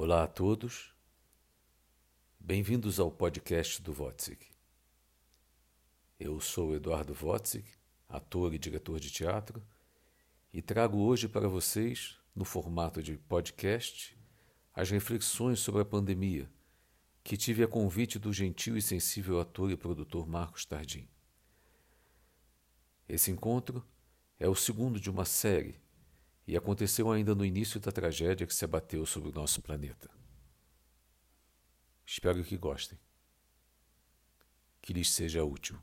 Olá a todos, bem-vindos ao podcast do Wozig. Eu sou Eduardo Wozig, ator e diretor de teatro, e trago hoje para vocês, no formato de podcast, as reflexões sobre a pandemia que tive a convite do gentil e sensível ator e produtor Marcos Tardim. Esse encontro é o segundo de uma série e aconteceu ainda no início da tragédia que se abateu sobre o nosso planeta. Espero que gostem. Que lhes seja útil.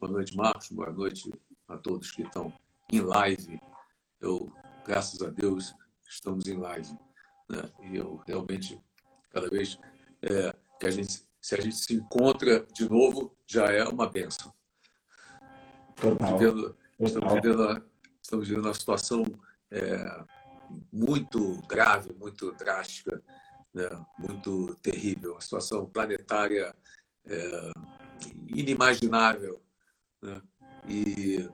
Boa noite, Marcos. Boa noite a todos que estão em live. Eu, graças a Deus, estamos em live. Né? E eu realmente, cada vez é, que a gente se a gente se encontra de novo, já é uma benção. Estamos vivendo, estamos vivendo, estamos vivendo uma situação é, muito grave, muito drástica, né? muito terrível, uma situação planetária é, inimaginável. Né? E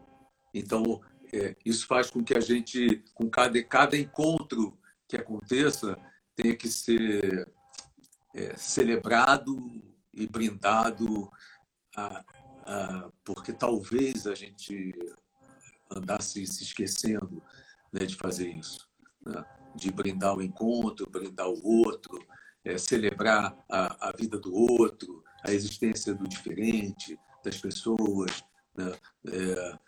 então é, isso faz com que a gente, com cada, cada encontro que aconteça, tenha que ser é, celebrado e brindado, a, a, porque talvez a gente andasse se esquecendo né, de fazer isso, né? de brindar o encontro, brindar o outro, é, celebrar a, a vida do outro, a existência do diferente, das pessoas, né? É,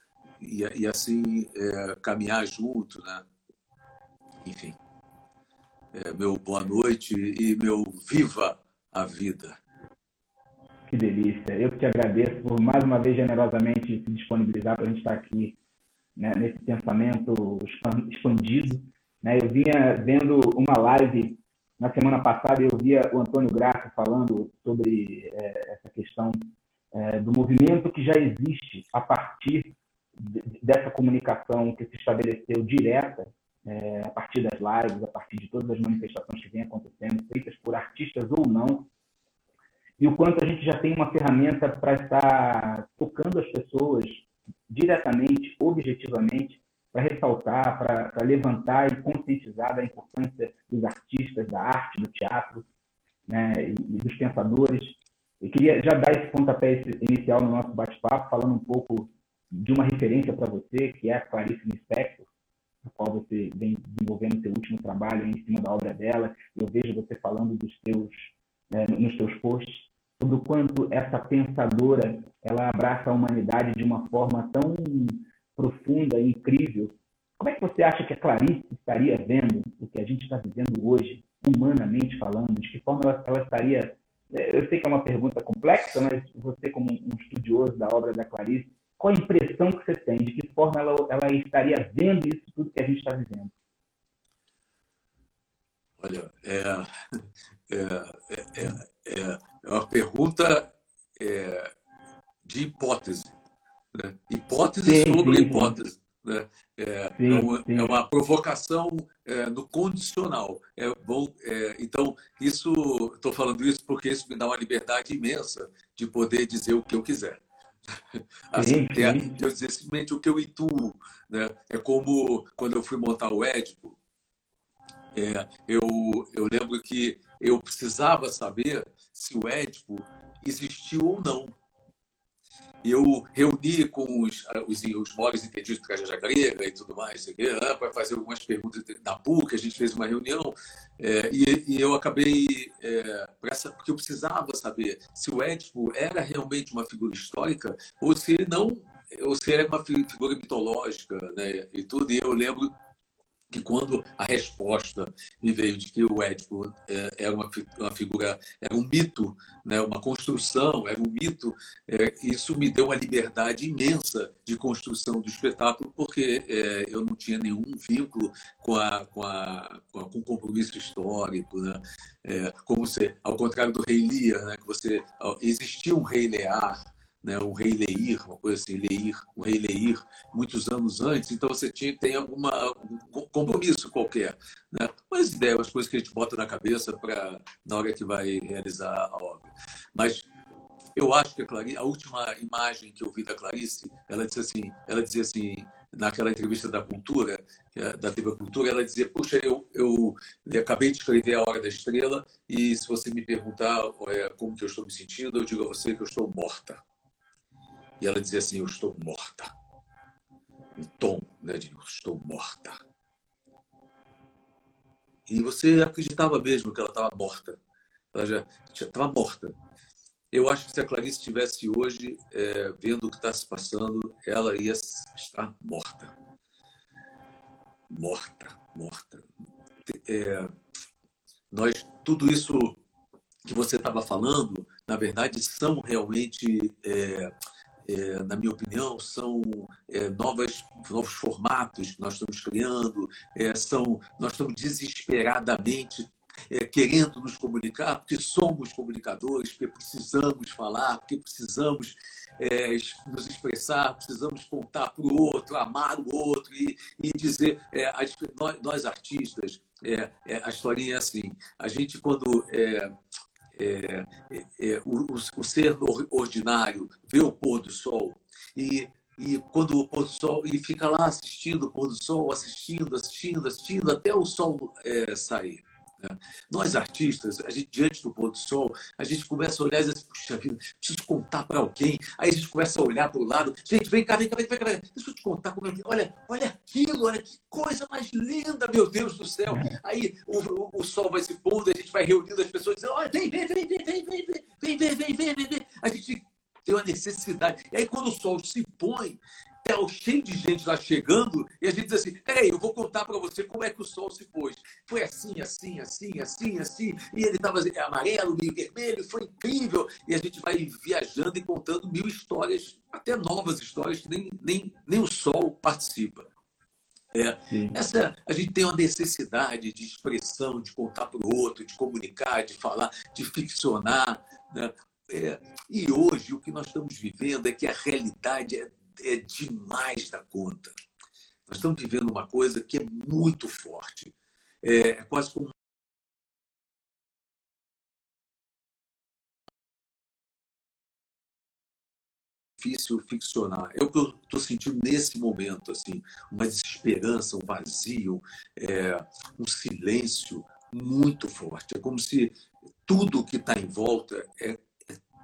e, e, assim é, caminhar junto, né? Enfim meu boa noite e meu viva a vida. Que delícia. Eu que te agradeço por mais uma vez generosamente se disponibilizar para a gente estar aqui né, nesse pensamento expandido. Né? Eu vinha vendo uma live na semana passada eu via o Antônio Graça falando sobre é, essa questão é, do movimento que já existe a partir de, dessa comunicação que se estabeleceu direta é, a partir das lives, a partir de todas as manifestações que vêm acontecendo, feitas por artistas ou não, e o quanto a gente já tem uma ferramenta para estar tocando as pessoas diretamente, objetivamente, para ressaltar, para levantar e conscientizar da importância dos artistas, da arte, do teatro né, e dos pensadores. Eu queria já dar esse pontapé inicial no nosso bate-papo, falando um pouco de uma referência para você, que é a Clarice Lispector, a qual você vem desenvolvendo seu último trabalho em cima da obra dela. Eu vejo você falando dos né, nos seus posts sobre o quanto essa pensadora ela abraça a humanidade de uma forma tão profunda e incrível. Como é que você acha que a Clarice estaria vendo o que a gente está vivendo hoje, humanamente falando? De que forma ela, ela estaria é, eu sei que é uma pergunta complexa, mas você, como um estudioso da obra da Clarice, qual a impressão que você tem? De que forma ela, ela estaria vendo isso tudo que a gente está vivendo? Olha, é, é, é, é, é uma pergunta é, de hipótese. Né? Hipótese sim, sobre sim, hipótese. Né? É, sim, é, uma, é, uma, provocação é, no condicional. É bom, é, então, isso estou falando isso porque isso me dá uma liberdade imensa de poder dizer o que eu quiser. Assim, sim, sim. Eu dizer simplesmente o que eu intuo. Né? É como quando eu fui montar o Édipo, é, eu, eu lembro que eu precisava saber se o Édipo existiu ou não. Eu reuni com os, os, os maiores entendidos tragédia grega e tudo mais, né, para fazer algumas perguntas na PUC, a gente fez uma reunião é, e, e, eu acabei, é, porque eu precisava saber se o Édipo era realmente uma figura histórica ou se ele não, ou se ele é uma figura mitológica, né, e tudo, e eu lembro que quando a resposta me veio de que o Édipo é, era uma, uma figura, era um mito, né, uma construção, era um mito, é, isso me deu uma liberdade imensa de construção do espetáculo, porque é, eu não tinha nenhum vínculo com, a, com, a, com, a, com o compromisso histórico. Né? É, como você, ao contrário do Rei Lear, né, que você, existia um Rei Lear, né, o rei Leir, uma coisa assim, Leir, o rei Leir, muitos anos antes, então você tinha, tem alguma, um compromisso qualquer. Né? Umas ideias, as coisas que a gente bota na cabeça para na hora que vai realizar a obra. Mas eu acho que a, Clarice, a última imagem que eu vi da Clarice, ela disse assim, ela dizia assim, naquela entrevista da Cultura, é da TV Cultura, ela dizia: Puxa, eu, eu, eu, acabei de escrever A Hora da Estrela e se você me perguntar é, como que eu estou me sentindo, eu digo a você que eu estou morta. E ela dizia assim: Eu estou morta. Um tom, né, de estou morta. E você acreditava mesmo que ela estava morta. Ela já estava morta. Eu acho que se a Clarice estivesse hoje é, vendo o que está se passando, ela ia estar morta. Morta, morta. É, nós, tudo isso que você estava falando, na verdade, são realmente, é, é, na minha opinião, são é, novas, novos formatos que nós estamos criando, é, são, nós estamos desesperadamente é, querendo nos comunicar, porque somos comunicadores, porque precisamos falar, porque precisamos é, nos expressar, precisamos contar para o outro, amar o outro e, e dizer. É, as, nós, nós, artistas, a historinha é assim: a gente, quando. É, o, o ser ordinário vê o pôr do sol e e quando o pôr do sol e fica lá assistindo o pôr do sol, assistindo, assistindo, assistindo até o sol é, sair. Né? Nós, artistas, a gente, diante do pôr do sol, a gente começa a olhar e diz, puxa vida, preciso contar para alguém. Aí a gente começa a olhar para o lado, gente, vem cá, vem cá, vem cá, vem cá, deixa eu te contar como é que. Olha, olha aquilo, olha que coisa mais linda, meu Deus do céu. Aí o, o, o sol vai se pondo, a gente vai reunindo as pessoas dizendo, olha, vem, vem, vem, vem, vem, vem, vem, vem, vem, vem, vem, vem. A gente tem uma necessidade. E aí, quando o sol se põe, é cheio de gente lá chegando, e a gente diz assim: ei, eu vou contar para você como é que o sol se pôs. Foi assim, assim, assim, assim, assim, e ele estava amarelo, meio vermelho, foi incrível. E a gente vai viajando e contando mil histórias, até novas histórias, que nem, nem, nem o sol participa. É, essa, a gente tem uma necessidade de expressão, de contar para o outro, de comunicar, de falar, de ficcionar. Né? É, e hoje o que nós estamos vivendo é que a realidade é é demais da conta. Nós estamos vivendo uma coisa que é muito forte. É, é quase como difícil ficcionar. É o que eu estou sentindo nesse momento, assim, uma desesperança, um vazio, é, um silêncio muito forte. É como se tudo que está em volta é,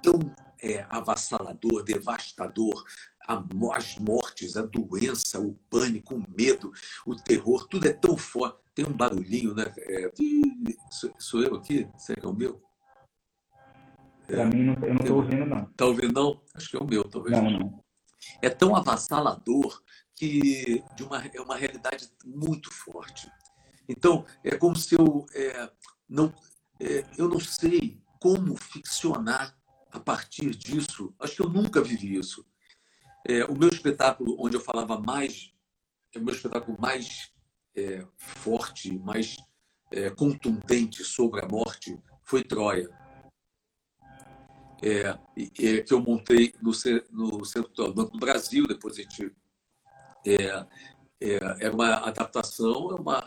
tão é, avassalador, devastador, as mortes, a doença, o pânico, o medo, o terror, tudo é tão forte. Tem um barulhinho, né? É, sou, eu aqui? Será que é o meu? É, Para mim, não, eu não estou ouvindo, não. Está ouvindo, não? Acho que é o meu, talvez. Não, não. É tão avassalador que de uma, é uma realidade muito forte. Então, é como se eu é, não, é, eu não sei como ficcionar a partir disso. Acho que eu nunca vivi isso. É, o meu espetáculo, onde eu falava mais, é o meu espetáculo mais é, forte, mais é, contundente sobre a morte, foi Troia. É, que eu montei no, no Centro do Banco do Brasil, depois a gente. É, é, uma adaptação, uma,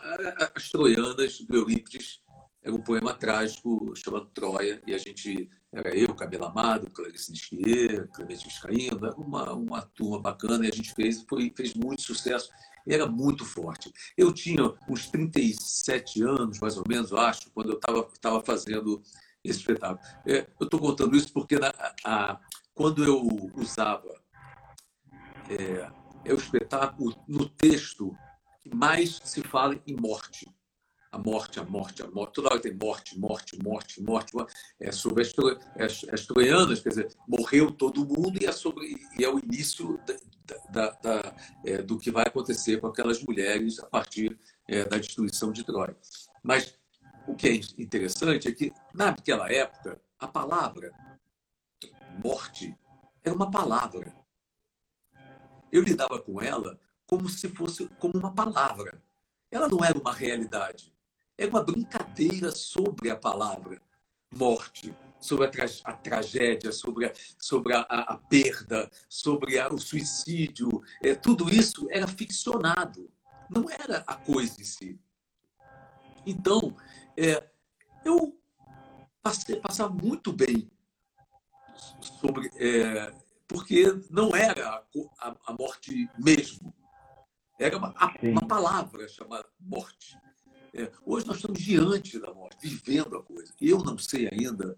as Troianas do Eurípides, era um poema trágico chamado Troia, e a gente era eu, Cabelo Amado, Clarice Nisquier, Clemente Viscaíno, uma, uma turma bacana e a gente fez, foi, fez muito sucesso. Era muito forte. Eu tinha uns 37 anos, mais ou menos, acho, quando eu estava fazendo esse espetáculo. É, eu estou contando isso porque na, a, quando eu usava é, é o espetáculo, no texto, mais se fala em morte a morte, a morte, a morte. Toda hora tem morte, morte, morte, morte. É sobre as, as, as troianas, quer dizer, morreu todo mundo e é, sobre, e é o início da, da, da, é, do que vai acontecer com aquelas mulheres a partir é, da destruição de Troia. Mas o que é interessante é que, naquela época, a palavra morte era uma palavra. Eu lidava com ela como se fosse como uma palavra. Ela não era uma realidade é uma brincadeira sobre a palavra morte, sobre a, tra a tragédia, sobre a, sobre a, a perda, sobre o suicídio. É, tudo isso era ficcionado, não era a coisa em si. Então, é, eu passei, passava muito bem sobre é, porque não era a, a, morte mesmo, era uma, a, uma palavra chamada morte. É, hoje nós estamos diante da morte, vivendo a coisa. Eu não sei ainda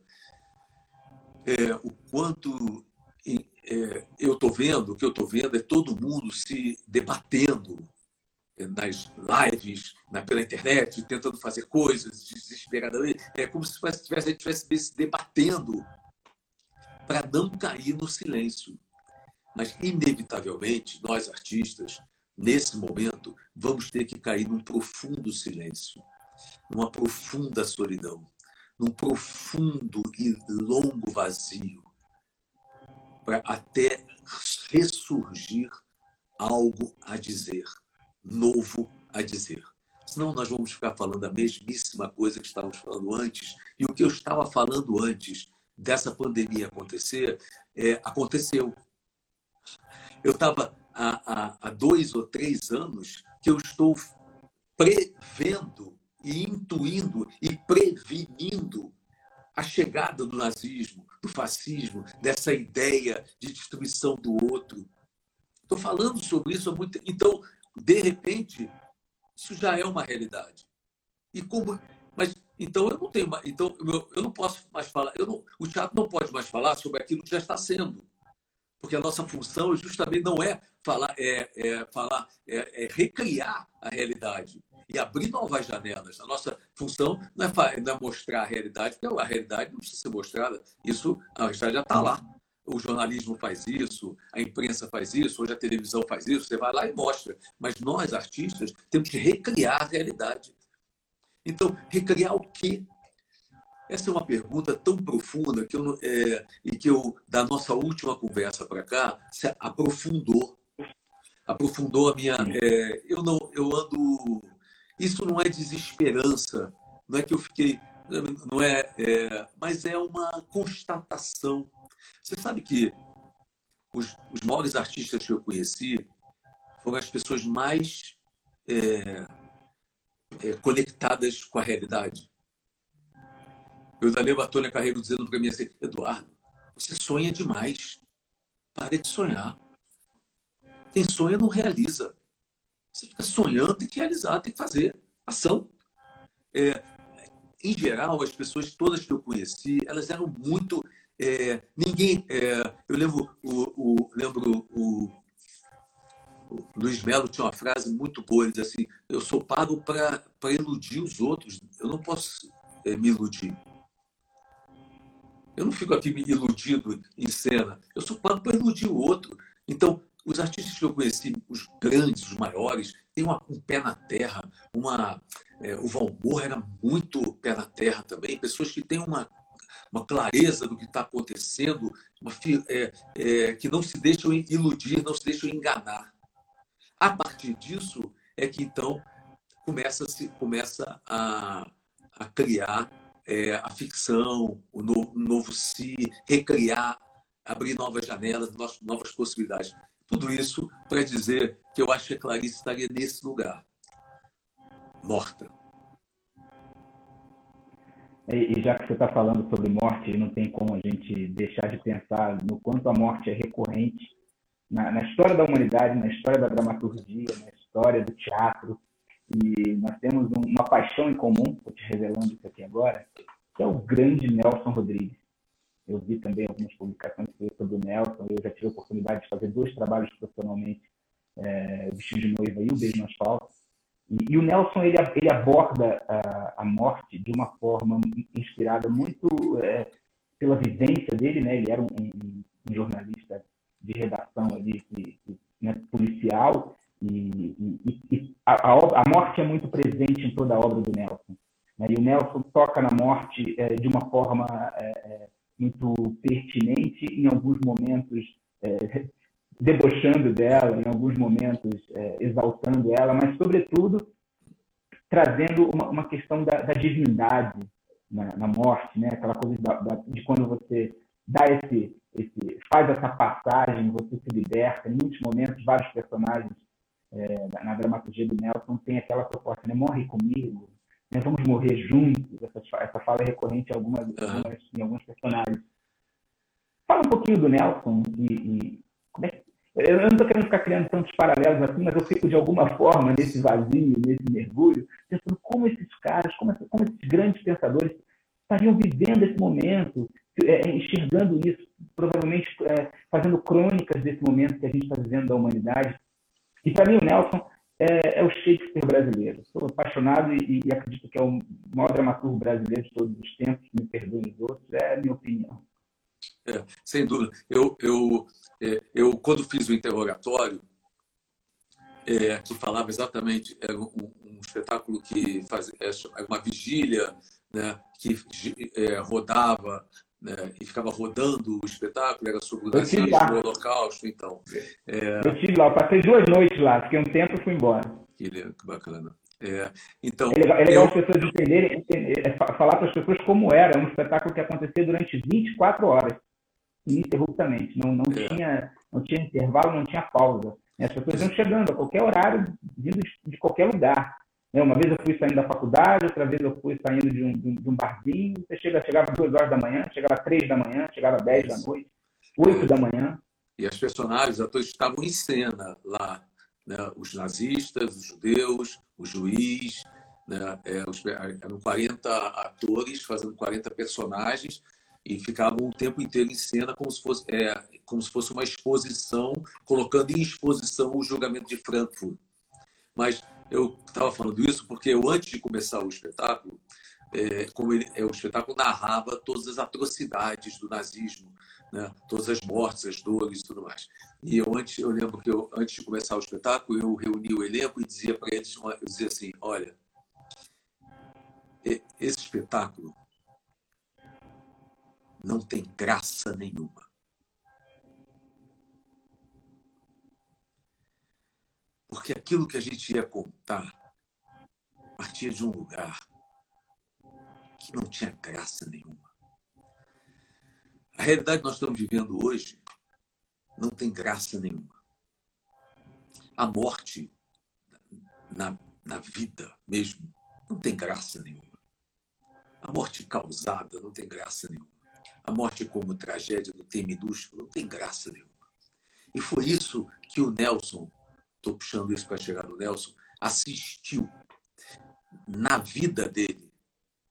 é, o quanto é, eu estou vendo, o que eu estou vendo é todo mundo se debatendo nas lives, na, pela internet, tentando fazer coisas desesperadamente. É como se tivesse, a gente estivesse se debatendo para não cair no silêncio. Mas, inevitavelmente, nós artistas, nesse momento, vamos ter que cair num profundo silêncio, numa profunda solidão, num profundo e longo vazio, para até ressurgir algo a dizer novo a dizer. Senão nós vamos ficar falando a mesmíssima coisa que estávamos falando antes. E o que eu estava falando antes dessa pandemia acontecer, é, aconteceu. Eu estava há, há, há dois ou três anos que eu estou prevendo e intuindo e prevenindo a chegada do nazismo, do fascismo, dessa ideia de destruição do outro. Estou falando sobre isso há muito Então, de repente, isso já é uma realidade. E como, mas então eu não tenho, então eu, eu não posso mais falar, eu não, o teatro não pode mais falar sobre aquilo que já está sendo, porque a nossa função justamente não é falar, é, é falar, é, é recriar a realidade e abrir novas janelas. A nossa função não é, não é mostrar a realidade, porque a realidade não precisa ser mostrada. Isso a realidade já está lá o jornalismo faz isso, a imprensa faz isso, hoje a televisão faz isso, você vai lá e mostra. Mas nós, artistas, temos que recriar a realidade. Então, recriar o quê? Essa é uma pergunta tão profunda que eu, é, e que eu, da nossa última conversa para cá, se aprofundou. Aprofundou a minha. É, eu não, eu ando. Isso não é desesperança, não é que eu fiquei. Não é, é mas é uma constatação você sabe que os, os maiores artistas que eu conheci foram as pessoas mais é, é, conectadas com a realidade. Eu ainda lembro a Tônia Carreiro dizendo para mim assim, Eduardo, você sonha demais. Pare de sonhar. Quem sonha não realiza. Você fica sonhando, tem que realizar, tem que fazer. Ação. É, em geral, as pessoas todas que eu conheci, elas eram muito é, ninguém. É, eu lembro o, o, lembro o, o Luiz Melo tinha uma frase muito boa, ele diz assim, eu sou pago para iludir os outros, eu não posso é, me iludir. Eu não fico aqui me iludindo em cena, eu sou pago para iludir o outro. Então, os artistas que eu conheci, os grandes, os maiores, têm uma, um pé na terra, uma, é, o Valmor era muito pé na terra também, pessoas que têm uma uma clareza do que está acontecendo, uma, é, é, que não se deixam iludir, não se deixam enganar. A partir disso é que então começa, -se, começa a, a criar é, a ficção, o novo, novo si, recriar, abrir novas janelas, novas possibilidades. Tudo isso para dizer que eu acho que a Clarice estaria nesse lugar, morta. E, já que você está falando sobre morte, não tem como a gente deixar de pensar no quanto a morte é recorrente na, na história da humanidade, na história da dramaturgia, na história do teatro. E nós temos um, uma paixão em comum, estou te revelando isso aqui agora, que é o grande Nelson Rodrigues. Eu vi também algumas publicações sobre o Nelson, eu já tive a oportunidade de fazer dois trabalhos profissionalmente, é, Vestido de Noiva e o Beijo nas Faltas. E, e, o Nelson ele, ele aborda a, a, morte de uma forma inspirada muito é, pela vivência dele, né? Ele era um, um, um jornalista de redação ali, que, né, policial, e, e, e a, a, morte é muito presente em toda a obra do Nelson. Né? E o Nelson toca na morte é, de uma forma é, é muito pertinente, em alguns momentos é, debochando dela, em alguns momentos é, exaltando ela, mas, sobretudo, trazendo uma, uma questão da, da divindade na, na, morte, né? aquela coisa da, da, de quando você dá esse, esse, faz essa passagem, você se liberta. Em muitos momentos, vários personagens é, na, dramaturgia do Nelson têm aquela proposta, né? morre comigo, né? vamos morrer juntos. Essa, essa fala é recorrente em, algumas, algumas, em alguns personagens. Fala um pouquinho do Nelson e, e como é eu não estou querendo ficar criando tantos paralelos assim, mas eu fico de alguma forma nesse vazio, nesse mergulho, pensando como esses caras, como, como esses grandes pensadores estariam vivendo esse momento, é, enxergando isso, provavelmente é, fazendo crônicas desse momento que a gente está vivendo da humanidade. E para mim o Nelson é, é, o Shakespeare brasileiro. Sou apaixonado e, e, acredito que é o maior dramaturgo brasileiro de todos os tempos, me perdoem os outros, é a minha opinião. É, sem dúvida. Eu, eu, é, eu, quando fiz o interrogatório, é, que falava exatamente, era um, um espetáculo que fazia é, uma vigília, né, que é, rodava né, e ficava rodando o espetáculo, era sobre o nazismo, o holocausto, então. É... Eu estive lá, eu passei duas noites lá, fiquei um tempo e fui embora. Que, que bacana. É, então, é legal, é legal eu... as pessoas entenderem, entender, é, falar para as pessoas como era, é um espetáculo que acontecia durante 24 horas ininterruptamente. Não, não, é. tinha, não tinha intervalo, não tinha pausa. As pessoas iam chegando a qualquer horário, vindo de qualquer lugar. Né? Uma vez eu fui saindo da faculdade, outra vez eu fui saindo de um, de um barzinho. Você chega, chegava duas horas da manhã, chegava três da manhã, chegava dez da noite, oito é. da manhã. E as personagens, atores estavam em cena lá. Né? Os nazistas, os judeus, o juiz, né? é, os, eram 40 atores fazendo 40 personagens e ficavam o tempo inteiro em cena como se fosse, é, como se fosse uma exposição, colocando em exposição o julgamento de Frankfurt. Mas eu estava falando isso porque eu, antes de começar o espetáculo, é, como ele, é, o espetáculo narrava todas as atrocidades do nazismo, né? todas as mortes, as dores e tudo mais. E eu antes, eu lembro que eu, antes de começar o espetáculo, eu reuni o elenco e dizia para eles, eu dizia assim, olha, esse espetáculo não tem graça nenhuma. Porque aquilo que a gente ia contar partia de um lugar que não tinha graça nenhuma. A realidade que nós estamos vivendo hoje não tem graça nenhuma. A morte na, na vida mesmo não tem graça nenhuma. A morte causada não tem graça nenhuma. A morte como tragédia não tem minúsculo, não tem graça nenhuma. E foi isso que o Nelson, estou puxando isso para chegar no Nelson, assistiu na vida dele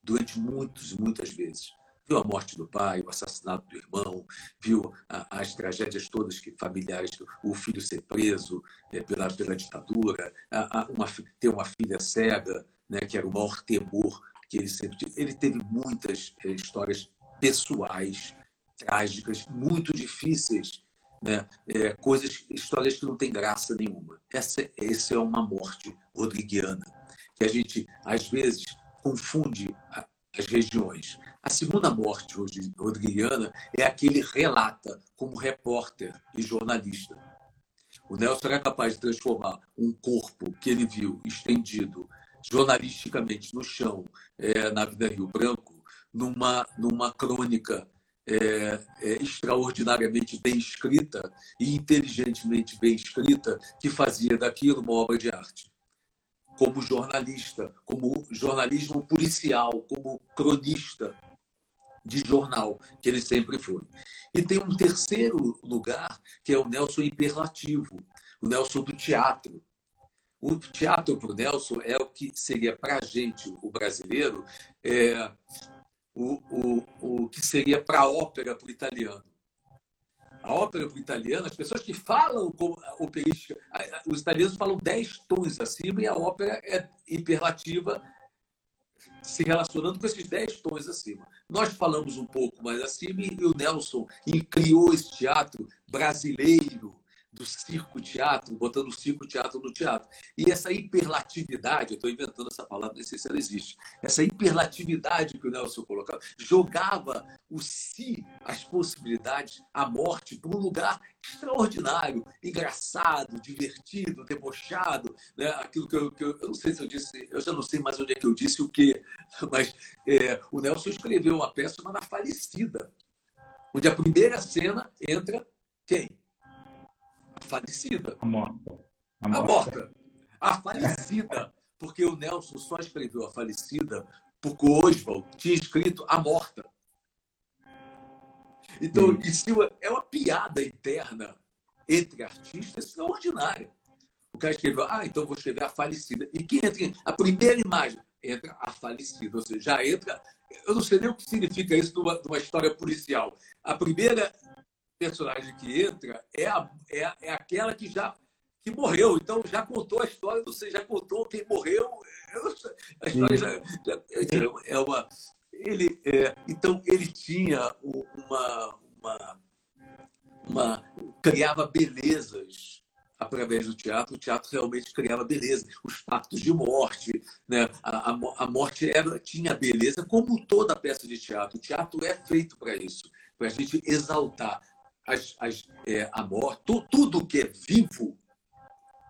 durante muitas e muitas vezes. Viu a morte do pai, o assassinato do irmão, viu as tragédias todas que familiares, o filho ser preso é, pela, pela ditadura, uma, ter uma filha cega, né, que era o maior temor que ele sempre teve. Ele teve muitas é, histórias pessoais, trágicas, muito difíceis, né? É, coisas, histórias que não têm graça nenhuma. Essa, essa é uma morte rodriguiana, que a gente, às vezes, confunde as regiões. A segunda morte rodriguiana é a que ele relata como repórter e jornalista. O Nelson era capaz de transformar um corpo que ele viu estendido jornalisticamente no chão é, na Vida Rio Branco numa, numa crônica é, é, extraordinariamente bem escrita e inteligentemente bem escrita, que fazia daquilo uma obra de arte. Como jornalista, como jornalismo policial, como cronista de jornal, que ele sempre foi. E tem um terceiro lugar, que é o Nelson hiperlativo, o Nelson do teatro. O teatro para o Nelson é o que seria para a gente, o brasileiro, é, o, o, o que seria para a ópera para o italiano. A ópera para o italiano, as pessoas que falam operística, os italianos falam dez tons acima e a ópera é hiperlativa, se relacionando com esses dez tons acima. Nós falamos um pouco mais acima e o Nelson criou esse teatro brasileiro, do circo-teatro, botando o circo-teatro no teatro. E essa hiperlatividade, eu estou inventando essa palavra, não sei se ela existe, essa hiperlatividade que o Nelson colocava, jogava o si, as possibilidades, a morte, para um lugar extraordinário, engraçado, divertido, debochado, né? aquilo que eu, que eu, eu, não sei se eu disse, eu já não sei mais onde é que eu disse o quê, mas é, o Nelson escreveu uma peça chamada Falecida, onde a primeira cena entra quem? Falecida. A morta. A morta. A, morta. a falecida. Porque o Nelson só escreveu a falecida porque o Oswald tinha escrito a morta. Então, hum. isso é uma piada interna entre artistas extraordinária. O cara escreveu, ah, então vou escrever a falecida. E que entra a primeira imagem, entra a falecida. Ou seja, já entra. Eu não sei nem o que significa isso numa, numa história policial. A primeira personagem que entra é, a, é, é aquela que já que morreu. Então já contou a história, você já contou quem morreu. A história já, já é uma. Ele, é, então ele tinha uma, uma, uma criava belezas através do teatro, o teatro realmente criava beleza, os pactos de morte, né? a, a, a morte era, tinha beleza, como toda peça de teatro. O teatro é feito para isso, para a gente exaltar as, as, é, a morte, tu, tudo que é vivo,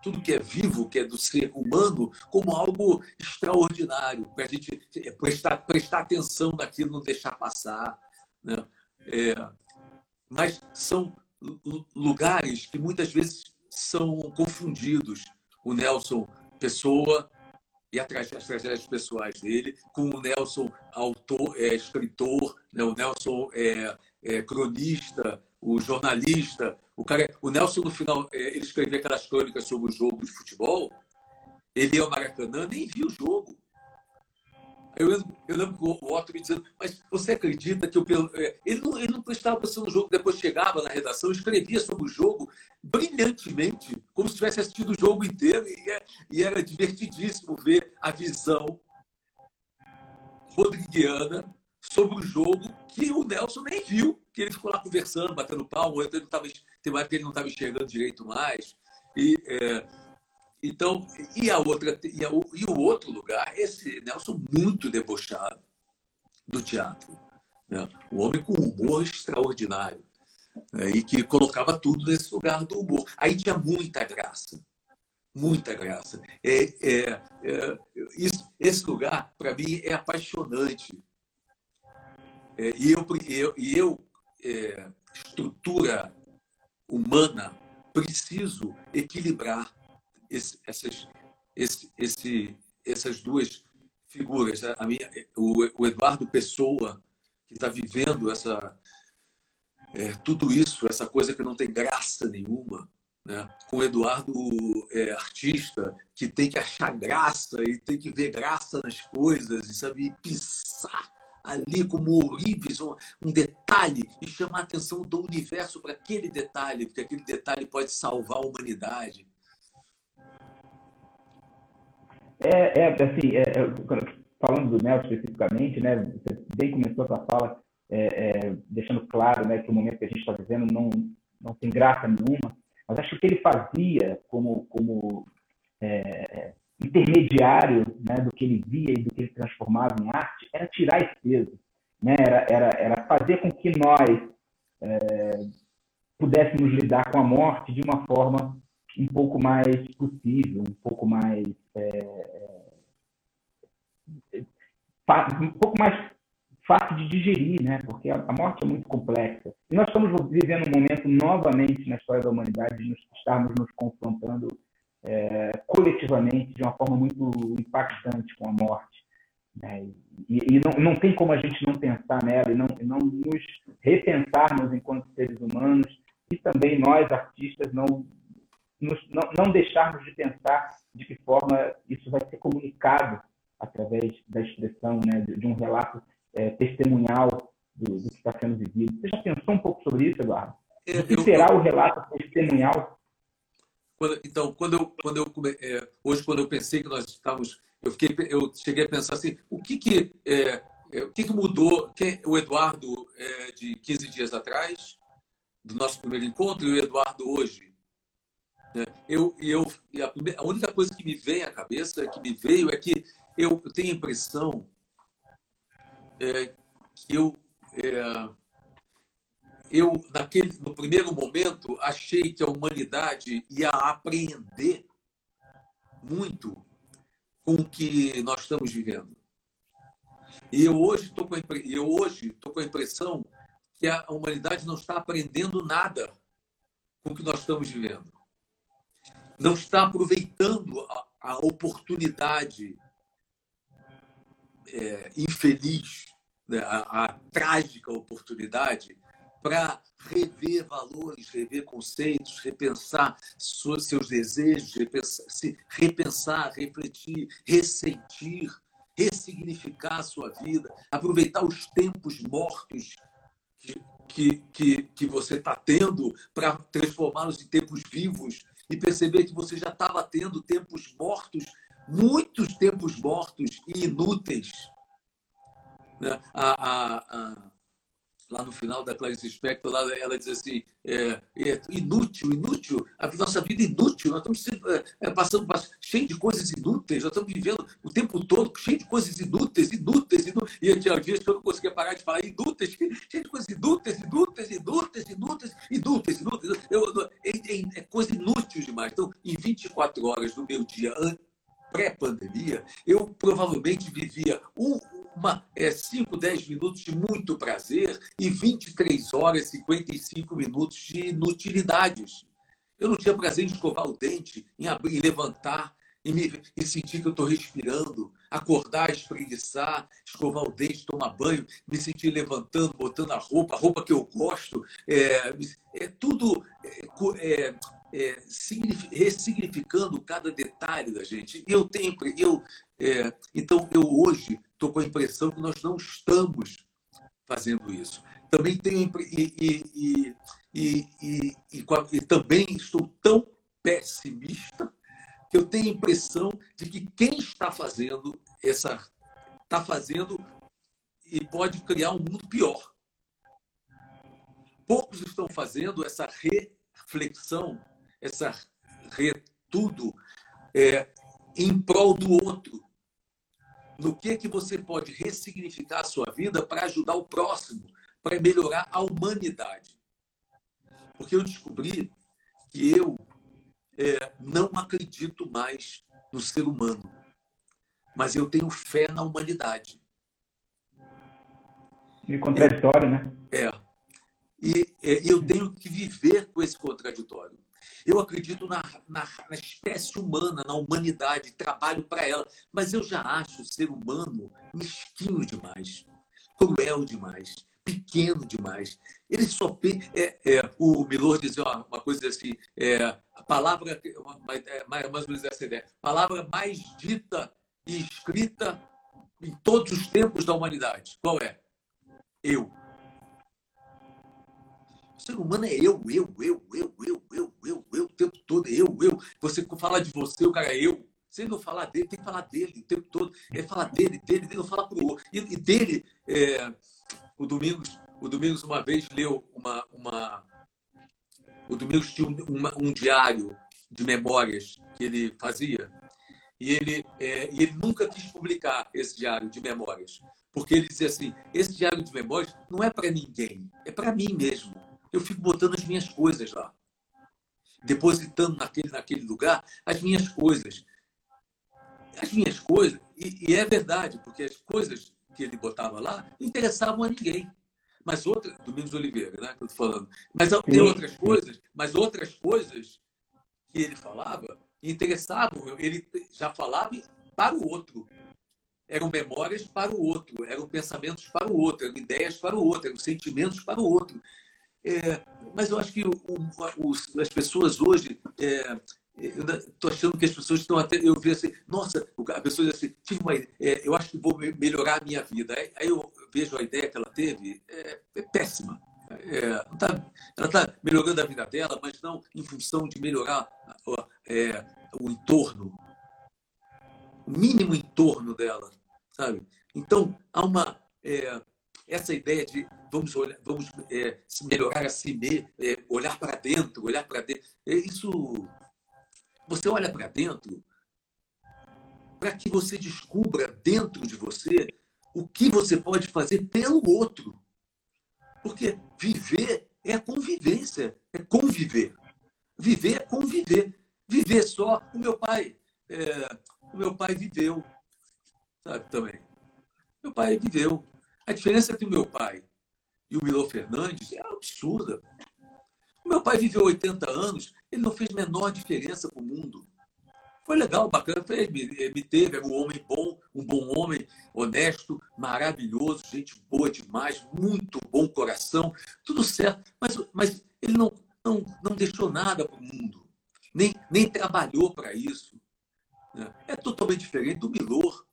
tudo que é vivo, que é do ser humano, como algo extraordinário, para a gente é, prestar, prestar atenção naquilo, não deixar passar. Né? É, mas são lugares que muitas vezes são confundidos. O Nelson, pessoa, e as tragédias pessoais dele, com o Nelson, autor, é, escritor, né? o Nelson é, é, cronista, o jornalista. O, cara, o Nelson, no final, é, ele escrevia aquelas crônicas sobre o jogo de futebol. Ele ia ao Maracanã, nem viu o jogo. Eu eu lembro o Otto me dizendo, mas você acredita que eu, é, ele, não, ele não prestava atenção no jogo, depois chegava na redação, escrevia sobre o jogo brilhantemente, como se tivesse assistido o jogo inteiro, e, é, e era divertidíssimo ver a visão rodriguiana sobre o jogo que o Nelson nem viu, que ele ficou lá conversando, batendo palmo, ele não tava, tem mais que ele não estava enxergando direito mais. E, é, então, e a outra e, a, e o outro lugar, esse Nelson muito debochado do teatro. Né? Um homem com humor extraordinário. Né? E que colocava tudo nesse lugar do humor. Aí tinha muita graça. Muita graça. É, é, é isso, esse lugar, para mim, é apaixonante. É, e eu, eu, eu é, estrutura humana, preciso equilibrar esse, essas, esse, esse, essas duas figuras. A minha, o, o Eduardo Pessoa, que está vivendo essa, é, tudo isso, essa coisa que não tem graça nenhuma, né? com o Eduardo é, artista, que tem que achar graça e tem que ver graça nas coisas e sabe pisar ali como ourives, um, um detalhe e chamar a atenção do universo para aquele detalhe, porque aquele detalhe pode salvar a humanidade. É, é assim, é, é falando do Nelson especificamente, né, você bem começou a sua fala é, é, deixando claro né, que o momento que a gente está vivendo não, não tem graça nenhuma, mas acho que ele fazia como, como é, intermediário né, do que ele via e do que ele transformava em arte era tirar esse peso, né? era, era, era fazer com que nós é, pudéssemos lidar com a morte de uma forma um pouco mais possível, um pouco mais é, é, um pouco mais fácil de digerir, né? Porque a, morte é muito complexa. E nós estamos vivendo um momento novamente na história da humanidade de estarmos nos confrontando é, coletivamente de uma forma muito impactante com a morte. Né? E, e não, não, tem como a gente não pensar nela e não, e não nos repensarmos enquanto seres humanos e também nós, artistas, não, nos, não, não deixarmos de pensar de que forma isso vai ser comunicado através da expressão né, de, de um relato é, testemunhal do, do, que está sendo vivido. Você já pensou um pouco sobre isso, Eduardo? O que será o relato testemunhal quando, então, quando eu, quando eu é, hoje, quando eu pensei que nós estávamos, eu fiquei, eu cheguei a pensar assim, o que que, é, é o que, que mudou? O Eduardo é, de 15 dias atrás, do nosso primeiro encontro, e o Eduardo hoje. Né? Eu, eu, a, primeira, a única coisa que me vem à cabeça, que me veio, é que eu, eu tenho a impressão é, que eu é, eu, naquele, no primeiro momento, achei que a humanidade ia aprender muito com o que nós estamos vivendo. E eu hoje estou com, eu hoje com a impressão que a humanidade não está aprendendo nada com o que nós estamos vivendo. Não está aproveitando a, a oportunidade é, infeliz, né, a, a trágica oportunidade para rever valores, rever conceitos, repensar seus desejos, repensar, repensar, refletir, ressentir, ressignificar a sua vida, aproveitar os tempos mortos que, que, que, que você está tendo para transformá-los em tempos vivos e perceber que você já estava tendo tempos mortos, muitos tempos mortos e inúteis. Né? A, a, a lá no final da Clarice Spector, lá ela diz assim, é, é, inútil, inútil, a nossa vida é inútil, nós estamos sempre, é, passando cheio de coisas inúteis, nós estamos vivendo o tempo todo cheio de coisas inúteis, inúteis, inúteis. e eu dias que eu não conseguia parar de falar inúteis, cheio de coisas inúteis, inúteis, inúteis, inúteis, inúteis, inúteis, eu, é, é, é coisa inútil demais. Então, em 24 horas do meu dia pré-pandemia, eu provavelmente vivia um, uma, é, 5, 10 minutos de muito prazer e 23 horas e 55 minutos de inutilidades. Eu não tinha prazer em escovar o dente, em abrir, em levantar, em, me, sentir que eu estou respirando, acordar, espreguiçar, escovar o dente, tomar banho, me sentir levantando, botando a roupa, a roupa que eu gosto. É, é tudo é, é, é ressignificando cada detalhe da gente. Eu tenho, eu, é, então eu hoje estou com a impressão que nós não estamos fazendo isso. Também tenho e, e, e, e, também estou tão pessimista que eu tenho a impressão de que quem está fazendo essa está fazendo e pode criar um mundo pior. Poucos estão fazendo essa reflexão, essa re, tudo é, em prol do outro, no que que você pode ressignificar a sua vida para ajudar o próximo, para melhorar a humanidade. Porque eu descobri que eu é, não acredito mais no ser humano, mas eu tenho fé na humanidade. E contraditório, né? É. E, é, eu tenho que viver com esse contraditório. Eu acredito na, na, na espécie humana, na humanidade, trabalho para ela, mas eu já acho o ser humano mesquinho demais, cruel demais, pequeno demais. Ele só é, é, o Milor dizia uma, uma coisa assim, é, a palavra é, mais, mais ou menos essa ideia, palavra mais dita e escrita em todos os tempos da humanidade. Qual é? Eu. Ser humano é eu, eu, eu, eu, eu, eu, eu, eu, o tempo todo, eu, eu. Você falar de você, o cara é eu. Ele não falar dele, tem que falar dele o tempo todo. Ele fala dele, dele, dele, não fala pro outro. E, e dele, é, o Domingos, o Domingos uma vez leu uma. uma o Domingos tinha um, uma, um diário de memórias que ele fazia. E ele, é, e ele nunca quis publicar esse diário de memórias. Porque ele dizia assim: esse diário de memórias não é para ninguém, é para mim mesmo eu fico botando as minhas coisas lá. Depositando naquele, naquele lugar as minhas coisas. As minhas coisas, e, e é verdade, porque as coisas que ele botava lá não interessavam a ninguém. Mas outras, Domingos Oliveira, né, que eu estou falando. Mas tem outras coisas, mas outras coisas que ele falava interessavam, ele já falava para o outro. Eram memórias para o outro, eram pensamentos para o outro, eram ideias para o outro, eram sentimentos para o outro. É, mas eu acho que o, o, as pessoas hoje. É, estou achando que as pessoas estão até. Eu vejo assim, nossa, a pessoa diz assim, tive uma, é, eu acho que vou melhorar a minha vida. Aí, eu vejo a ideia que ela teve, é, é péssima. É, tá, ela está melhorando a vida dela, mas não em função de melhorar é, o entorno, o mínimo entorno dela, sabe? Então, há uma. É, essa ideia de vamos, olhar, vamos é, melhorar a si mesmo, é, olhar para dentro, olhar para dentro. É isso. Você olha para dentro para que você descubra dentro de você o que você pode fazer pelo outro. Porque viver é convivência, é conviver. Viver é conviver. Viver só. O meu pai, é, o meu pai viveu, sabe também. Meu pai viveu. A diferença entre o meu pai e o Milô Fernandes é absurda. O meu pai viveu 80 anos, ele não fez menor diferença para o mundo. Foi legal, bacana, foi, me, me teve, era um homem bom, um bom homem, honesto, maravilhoso, gente boa demais, muito bom coração, tudo certo. Mas, mas ele não, não, não deixou nada para o mundo, nem, nem trabalhou para isso. Né? É totalmente diferente do Milor,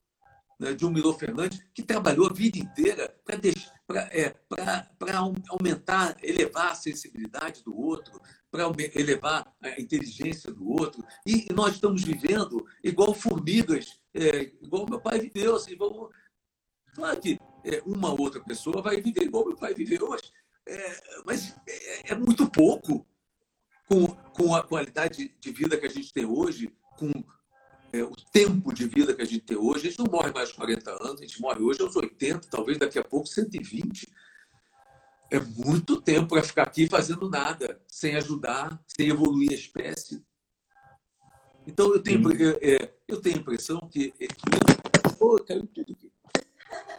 né? de um Milor Fernandes, que trabalhou a vida inteira para é, aumentar, elevar a sensibilidade do outro, para elevar a inteligência do outro. E nós estamos vivendo igual formigas, é, igual meu pai viveu. Assim, vamos... Claro que é, uma outra pessoa vai viver igual meu pai viveu, mas é, mas é, é muito pouco com, com a qualidade de vida que a gente tem hoje, com é, o tempo de vida que a gente tem hoje. A gente não morre mais de 40 anos, a gente morre hoje aos 80, talvez daqui a pouco 120. É muito tempo para ficar aqui fazendo nada, sem ajudar, sem evoluir a espécie. Então, eu tenho, eu, é, eu tenho a impressão que. que oh, caiu tudo aqui.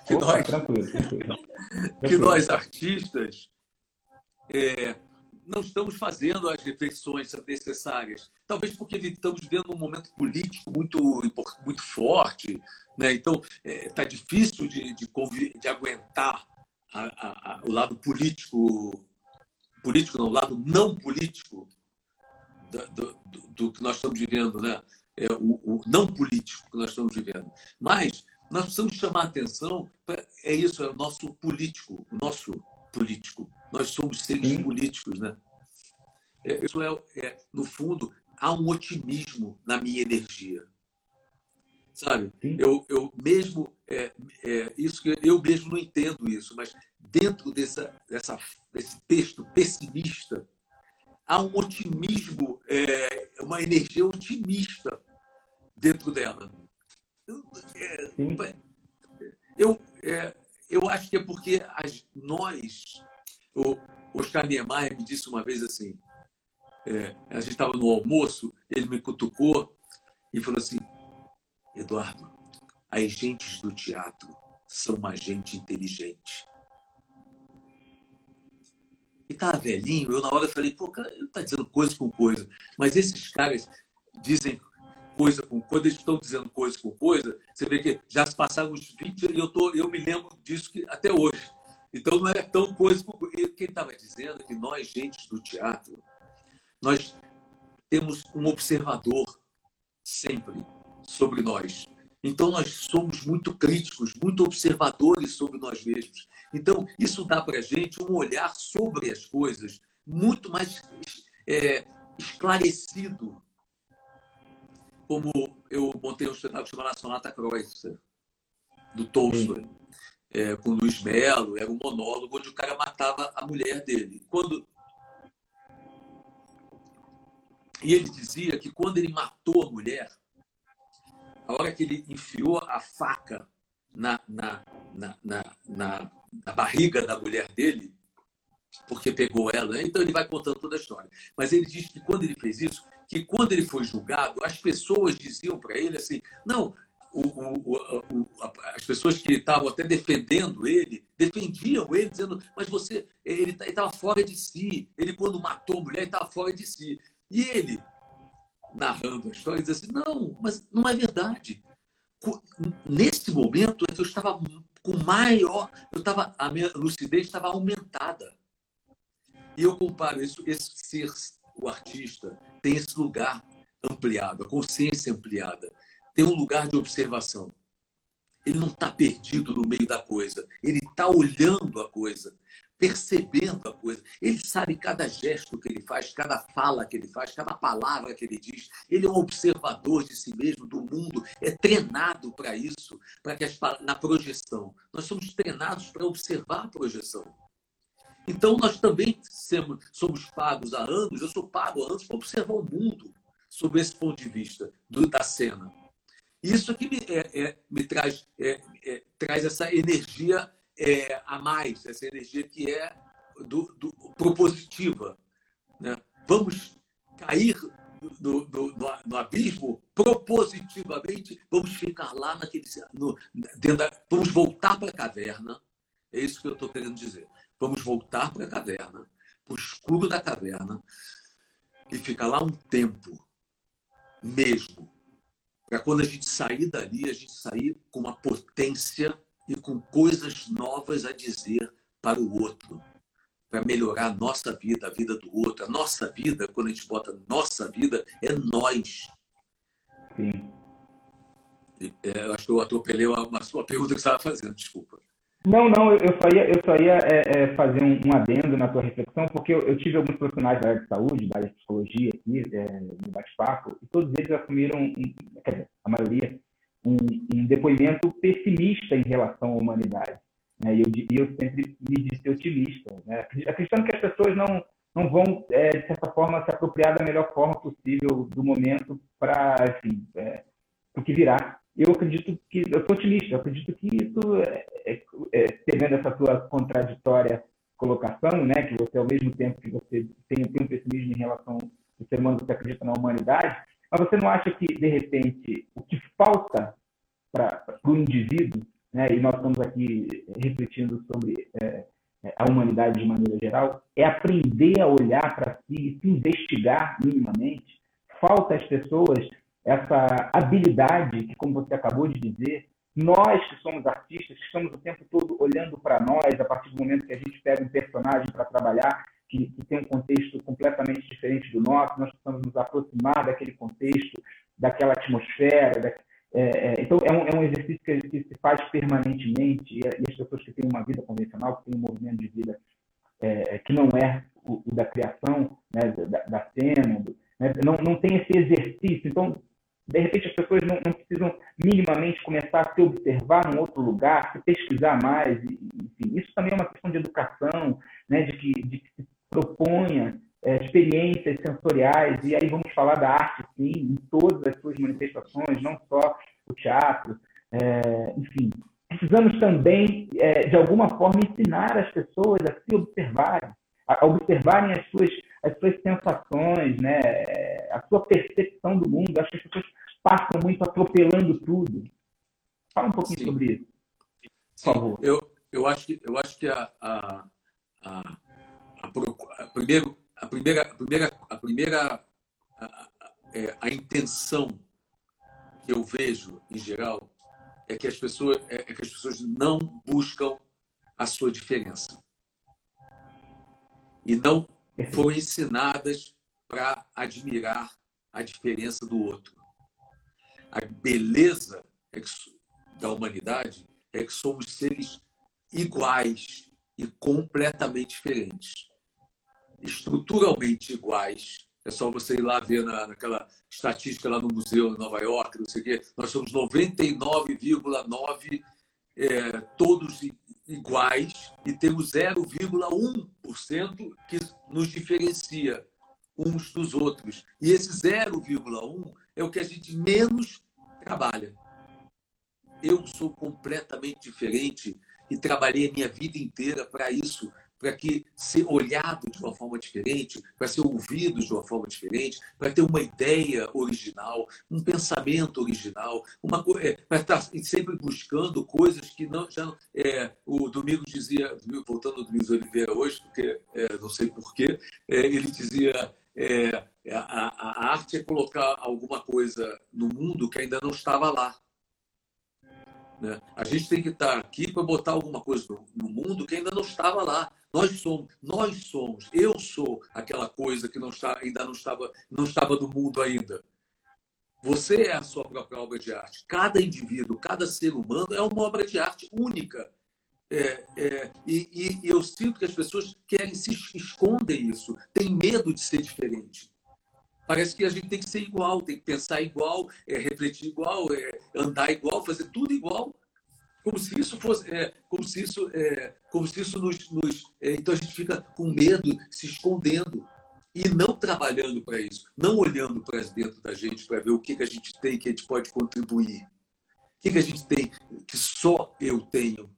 Que, Opa, nós, tranquilo, tranquilo. que nós, artistas, é, não estamos fazendo as reflexões necessárias. Talvez porque estamos vivendo um momento político muito, muito forte. Né? Então, está é, difícil de, de, de aguentar a, a, a, o lado político, político não, o lado não político do, do, do, que nós estamos vivendo, né? É, o, o, não político que nós estamos vivendo. Mas nós precisamos chamar atenção para é isso, é o nosso político, o nosso político. Nós somos seres Sim. políticos, né? É, isso é, é, no fundo, há um otimismo na minha energia sabe? Eu, eu mesmo, é, é, isso que eu mesmo não entendo isso, mas dentro dessa, dessa, desse texto pessimista, há um otimismo, é, uma energia otimista dentro dela. Eu, é, eu acho que é porque as, nós, o Oscar Niemeyer me disse uma vez assim, é, a gente estava no almoço, ele me cutucou e falou assim, Eduardo, as gentes do teatro são uma gente inteligente. E tá velhinho, eu na hora falei, pô, cara, ele tá dizendo coisa com coisa. Mas esses caras dizem coisa com coisa, eles estão dizendo coisa com coisa, você vê que já se passaram uns 20 e eu, tô, eu me lembro disso que, até hoje. Então não é tão coisa. Quem estava dizendo é que nós, gentes do teatro, nós temos um observador sempre sobre nós. Então, nós somos muito críticos, muito observadores sobre nós mesmos. Então, isso dá para a gente um olhar sobre as coisas muito mais é, esclarecido. Como eu montei um espetáculo chamado Sonata Kreutzer, do Tolstói, é, com Luiz Melo, era um monólogo onde o cara matava a mulher dele. Quando E ele dizia que quando ele matou a mulher, a hora que ele enfiou a faca na, na, na, na, na, na barriga da mulher dele, porque pegou ela, então ele vai contando toda a história. Mas ele diz que quando ele fez isso, que quando ele foi julgado, as pessoas diziam para ele assim: não, o, o, o, as pessoas que estavam até defendendo ele, defendiam ele, dizendo, mas você, ele estava fora de si. Ele, quando matou a mulher, estava fora de si. E ele, narrando a história, diz assim: não, mas não é verdade. Nesse momento é eu estava com maior, eu estava, a minha lucidez estava aumentada. E eu comparo isso, esse ser, o artista, tem esse lugar ampliado, a consciência ampliada, tem um lugar de observação. Ele não está perdido no meio da coisa, ele está olhando a coisa, percebendo a coisa. Ele sabe cada gesto que ele faz, cada fala que ele faz, cada palavra que ele diz. Ele é um observador de si mesmo, do mundo, é treinado para isso, para que as, na projeção. Nós somos treinados para observar a projeção. Então, nós também somos, pagos há anos, eu sou pago há anos para observar o mundo sob esse ponto de vista do, da cena. Isso que me, é, é, me traz, é, é traz essa energia é, a mais, essa energia que é do, do propositiva. Né? Vamos cair no, no, no, abismo propositivamente, vamos ficar lá naquele. No, da, vamos voltar para a caverna. É isso que eu estou querendo dizer. Vamos voltar para a caverna, para o escuro da caverna, e ficar lá um tempo mesmo, para quando a gente sair dali, a gente sair com uma potência e com coisas novas a dizer para o outro, para melhorar a nossa vida, a vida do outro. A nossa vida, quando a gente bota nossa vida, é nós. Sim. É, acho que eu atropelei uma, sua pergunta que você estava fazendo, desculpa. Não, não, eu só ia, eu só ia é, é, fazer um, um, adendo na tua reflexão, porque eu, eu, tive alguns profissionais da área de saúde, da área de psicologia aqui, é, no bate-papo, e todos eles assumiram, um, quer dizer, a maioria, um, um, depoimento pessimista em relação à humanidade. Né? E eu, eu sempre me disse otimista, né? acreditando que as pessoas não, não vão, é, de certa forma, se apropriar da melhor forma possível do momento para, enfim, é, o que virá eu acredito que, eu sou otimista, eu acredito que isso, é, é, é, essa sua contraditória colocação, né, que você, ao mesmo tempo que você tem, tem um pessimismo em relação ao ser humano que acredita na humanidade, mas você não acha que, de repente, o que falta para o indivíduo, né, e nós estamos aqui refletindo sobre é, é, a humanidade de maneira geral, é aprender a olhar para si e se investigar minimamente? Falta às pessoas essa habilidade que, como você acabou de dizer, nós que somos artistas, que estamos o tempo todo olhando para nós, a partir do momento que a gente pega um personagem para trabalhar, que, que, tem um contexto completamente diferente do nosso, nós precisamos nos aproximar daquele contexto, daquela atmosfera. Da, é, é, então, é um, é um exercício que, que, se faz permanentemente, e, e, as pessoas que têm uma vida convencional, que têm um movimento de vida é, que não é o, o da criação, né, da, da cena, do, né, não, não tem esse exercício. Então, de repente, as pessoas não, não, precisam minimamente começar a se observar num outro lugar, se pesquisar mais. Enfim, isso também é uma questão de educação, né, de, que, de que se proponha é, experiências sensoriais. E aí vamos falar da arte, sim, em todas as suas manifestações, não só o teatro. É, enfim, precisamos também, é, de alguma forma, ensinar as pessoas a se observarem, a observarem as suas as suas sensações, né, a sua percepção do mundo. Acho que as pessoas passam muito atropelando tudo. Fala um pouquinho Sim. sobre isso, por favor. Eu, eu acho que, eu acho que a, a, a, a, a primeiro, a primeira, a primeira, a, primeira a, a, é, a intenção que eu vejo, em geral, é que as pessoas, é, é que as pessoas não buscam a sua diferença. E não foram ensinadas para admirar a diferença do outro. A beleza é da humanidade é que somos seres iguais e completamente diferentes. Estruturalmente iguais. É só você ir lá ver na, naquela estatística lá no museu em Nova York, não sei o quê. Nós somos 99,9 é, todos iguais e temos 0,1% que nos diferencia uns dos outros. E esse 0,1 é o que a gente menos trabalha. Eu sou completamente diferente e trabalhei a minha vida inteira para isso, para que ser olhado de uma forma diferente, para ser ouvido de uma forma diferente, para ter uma ideia original, um pensamento original, uma é, para estar sempre buscando coisas que não já é, o Domingos dizia, voltando ao Domingos Oliveira hoje, porque é, não sei porquê, é, ele dizia é, a, a arte é colocar alguma coisa no mundo que ainda não estava lá. Né? A gente tem que estar aqui para botar alguma coisa no, mundo que ainda não estava lá. Nós somos, nós somos, eu sou aquela coisa que não está, ainda não estava, não estava no mundo ainda. Você é a sua própria obra de arte. Cada indivíduo, cada ser humano é uma obra de arte única. É, é, e, e, eu sinto que as pessoas querem se escondem isso, têm medo de ser diferente. Parece que a gente tem que ser igual, tem que pensar igual, é, refletir igual, é, andar igual, fazer tudo igual, como se isso fosse, é, como se isso, é, como se isso nos, nos é, então a gente fica com medo, se escondendo e não trabalhando para isso, não olhando para dentro da gente para ver o que que a gente tem que a gente pode contribuir, o que que a gente tem que só eu tenho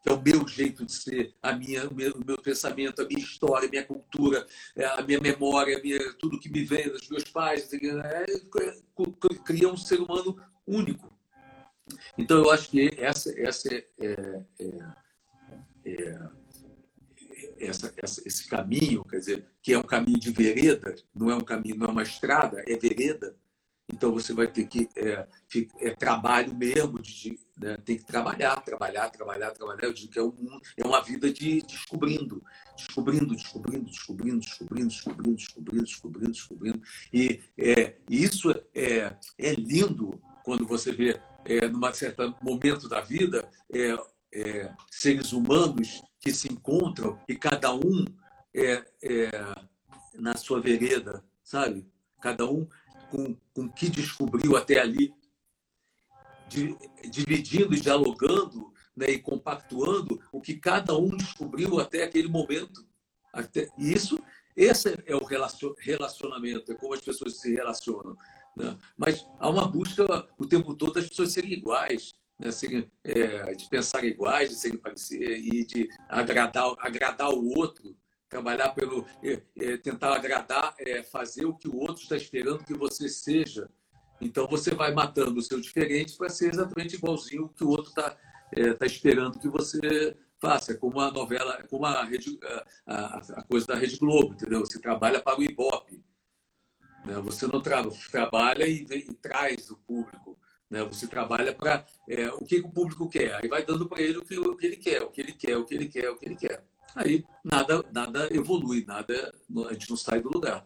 que é o meu jeito de ser, a minha, o, meu, o meu pensamento, a minha história, a minha cultura, é, a minha memória, a minha, tudo que me vem dos meus pais, é, cria um ser humano único. Então, eu acho que essa, essa é, é, é, é essa, essa, esse caminho, quer dizer, que é um caminho de vereda, não é um caminho, não é uma estrada, é vereda. Então você vai ter que é, é trabalho mesmo, de, né? tem que trabalhar, trabalhar, trabalhar, trabalhar. Eu digo que é, um, é uma vida de descobrindo, descobrindo, descobrindo, descobrindo, descobrindo, descobrindo, descobrindo, descobrindo, descobrindo. E é, isso é, é lindo quando você vê, é, num certo momento da vida, é, é, seres humanos que se encontram e cada um é, é, na sua vereda, sabe? Cada um com, o que descobriu até ali, de, dividindo e dialogando né, e compactuando o que cada um descobriu até aquele momento. Até, isso, esse é o relacionamento, é como as pessoas se relacionam. Né? Mas há uma busca o tempo todo das pessoas serem iguais, né? serem, é, de pensar iguais, de serem parecidas e de agradar, agradar o outro trabalhar pelo é, é, tentar agradar, é, fazer o que o outro está esperando que você seja. Então você vai matando o seu diferente para ser exatamente igualzinho que o outro está é, tá esperando que você faça. É como a novela, como a, Rede, a, a, coisa da Rede Globo, entendeu? Você trabalha para o Ibope. Né? Você não tra trabalha e, e, traz o público. Né? Você trabalha para é, o que, o público quer. Aí vai dando para ele o que, o que ele quer, o que ele quer, o que ele quer, o que ele quer aí nada, nada evolui, nada, a gente não sai do lugar.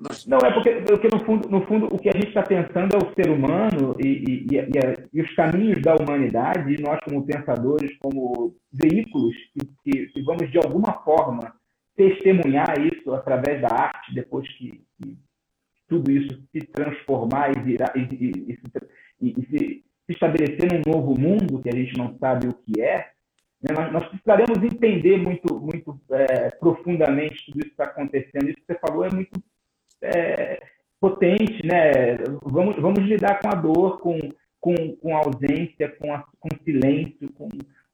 Nós... Não, é porque, porque no, fundo, no fundo o que a gente está pensando é o ser humano e, e, e, e, os caminhos da humanidade, e nós como pensadores, como veículos que, que, que, vamos de alguma forma testemunhar isso através da arte, depois que, que tudo isso se transformar e, virar, e, se, se estabelecer num novo mundo que a gente não sabe o que é, né? Nós, nós, precisaremos entender muito, muito é, profundamente tudo isso que está acontecendo. Isso que você falou é muito é, potente, né? Vamos, vamos lidar com a dor, com, com, com a ausência, com, a, com o silêncio, com,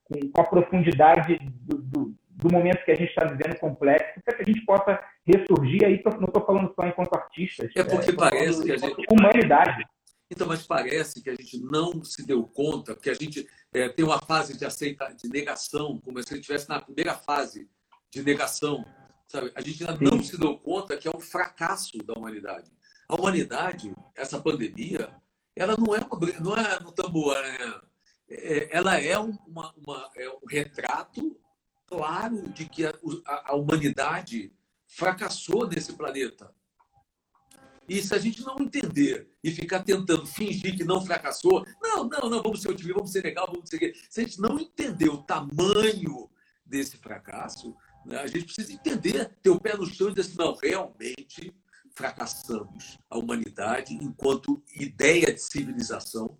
com, com a profundidade do, do, do, momento que a gente está vivendo complexo, para que a gente possa ressurgir. Aí não estou falando só enquanto artistas. É porque é, parece que a gente. Humanidade. Então, mas parece que a gente não se deu conta, que a gente é, tem uma fase de aceita, de negação, como se a gente estivesse na primeira fase de negação. Sabe? A gente ainda não se deu conta que é um fracasso da humanidade. A humanidade, essa pandemia, ela não é, uma, não é no tambor, né? é, ela é, uma, uma, é um retrato claro de que a, a, a humanidade fracassou nesse planeta. E se a gente não entender e ficar tentando fingir que não fracassou, não, não, não, vamos ser otimistas, vamos ser legal, vamos ser. Se a gente não entender o tamanho desse fracasso, né, a gente precisa entender, ter o pé no chão e dizer assim, não, realmente fracassamos a humanidade enquanto ideia de civilização.